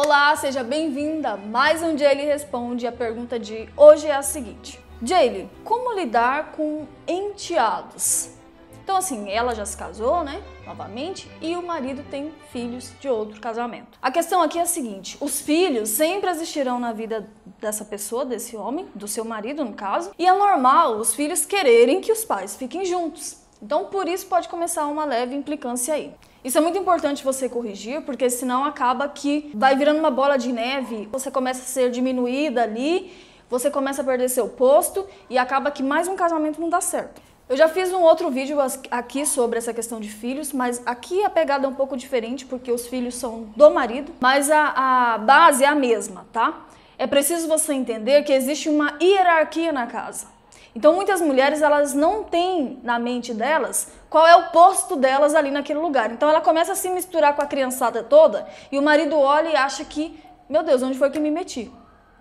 Olá, seja bem-vinda. Mais um Jaylee Responde. A pergunta de hoje é a seguinte: Jaylee, como lidar com enteados? Então, assim, ela já se casou, né? Novamente, e o marido tem filhos de outro casamento. A questão aqui é a seguinte: os filhos sempre existirão na vida dessa pessoa, desse homem, do seu marido, no caso, e é normal os filhos quererem que os pais fiquem juntos. Então, por isso pode começar uma leve implicância aí. Isso é muito importante você corrigir, porque senão acaba que vai virando uma bola de neve, você começa a ser diminuída ali, você começa a perder seu posto e acaba que mais um casamento não dá certo. Eu já fiz um outro vídeo aqui sobre essa questão de filhos, mas aqui a pegada é um pouco diferente, porque os filhos são do marido, mas a, a base é a mesma, tá? É preciso você entender que existe uma hierarquia na casa. Então muitas mulheres elas não têm na mente delas qual é o posto delas ali naquele lugar. Então ela começa a se misturar com a criançada toda e o marido olha e acha que, meu Deus, onde foi que me meti?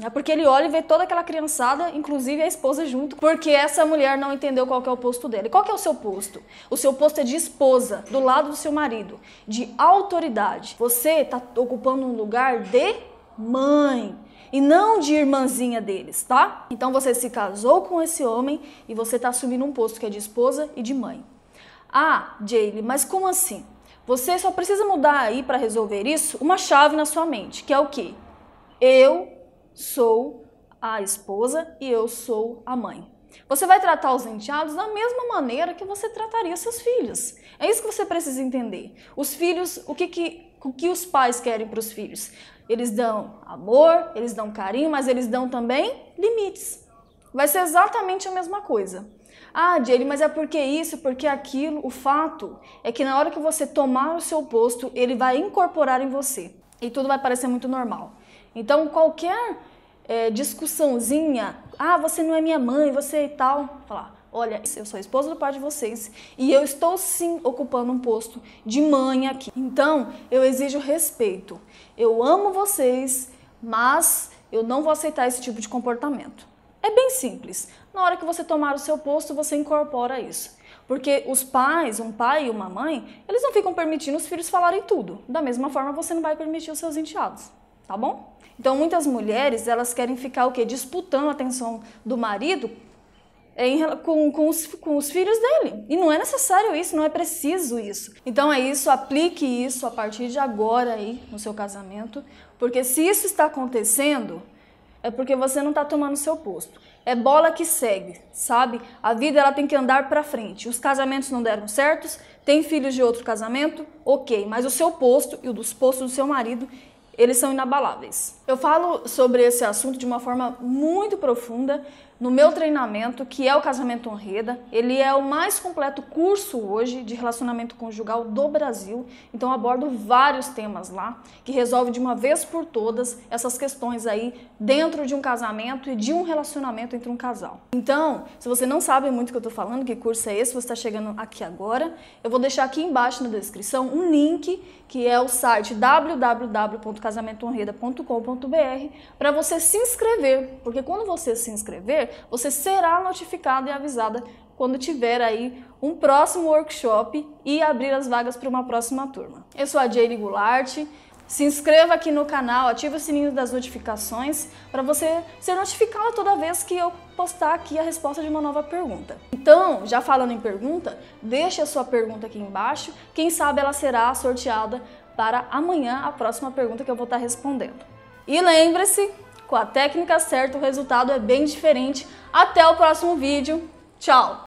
É porque ele olha e vê toda aquela criançada, inclusive a esposa junto, porque essa mulher não entendeu qual é o posto dela. E qual é o seu posto? O seu posto é de esposa, do lado do seu marido, de autoridade. Você está ocupando um lugar de mãe e não de irmãzinha deles, tá? Então você se casou com esse homem e você está assumindo um posto que é de esposa e de mãe. Ah, Jaylee, mas como assim? Você só precisa mudar aí para resolver isso uma chave na sua mente, que é o quê? Eu sou a esposa e eu sou a mãe. Você vai tratar os enteados da mesma maneira que você trataria seus filhos. É isso que você precisa entender. Os filhos, o que, que, o que os pais querem para os filhos? Eles dão amor, eles dão carinho, mas eles dão também limites. Vai ser exatamente a mesma coisa. Ah, Jaylee, mas é porque isso, porque aquilo. O fato é que na hora que você tomar o seu posto, ele vai incorporar em você. E tudo vai parecer muito normal. Então, qualquer é, discussãozinha, ah, você não é minha mãe, você e tal, falar, olha, eu sou a esposa do pai de vocês e eu estou sim ocupando um posto de mãe aqui. Então, eu exijo respeito. Eu amo vocês, mas eu não vou aceitar esse tipo de comportamento. É bem simples. Na hora que você tomar o seu posto, você incorpora isso. Porque os pais, um pai e uma mãe, eles não ficam permitindo os filhos falarem tudo. Da mesma forma, você não vai permitir os seus enteados, tá bom? Então, muitas mulheres, elas querem ficar o quê? Disputando a atenção do marido em, com, com, os, com os filhos dele. E não é necessário isso, não é preciso isso. Então é isso, aplique isso a partir de agora aí no seu casamento, porque se isso está acontecendo, é porque você não está tomando seu posto. É bola que segue, sabe? A vida ela tem que andar para frente. Os casamentos não deram certos, tem filhos de outro casamento, ok, mas o seu posto e o dos postos do seu marido eles são inabaláveis. Eu falo sobre esse assunto de uma forma muito profunda no meu treinamento, que é o Casamento Honreda. Ele é o mais completo curso hoje de relacionamento conjugal do Brasil. Então abordo vários temas lá que resolve de uma vez por todas essas questões aí dentro de um casamento e de um relacionamento entre um casal. Então, se você não sabe muito o que eu estou falando, que curso é esse, você está chegando aqui agora, eu vou deixar aqui embaixo na descrição um link que é o site www.casamentohonreda.com.br para você se inscrever, porque quando você se inscrever você será notificada e avisada quando tiver aí um próximo workshop e abrir as vagas para uma próxima turma. Eu sou a Jaylee Goulart. Se inscreva aqui no canal, ative o sininho das notificações para você ser notificado toda vez que eu postar aqui a resposta de uma nova pergunta. Então, já falando em pergunta, deixe a sua pergunta aqui embaixo. Quem sabe ela será sorteada para amanhã a próxima pergunta que eu vou estar respondendo. E lembre-se, com a técnica certa, o resultado é bem diferente. Até o próximo vídeo. Tchau!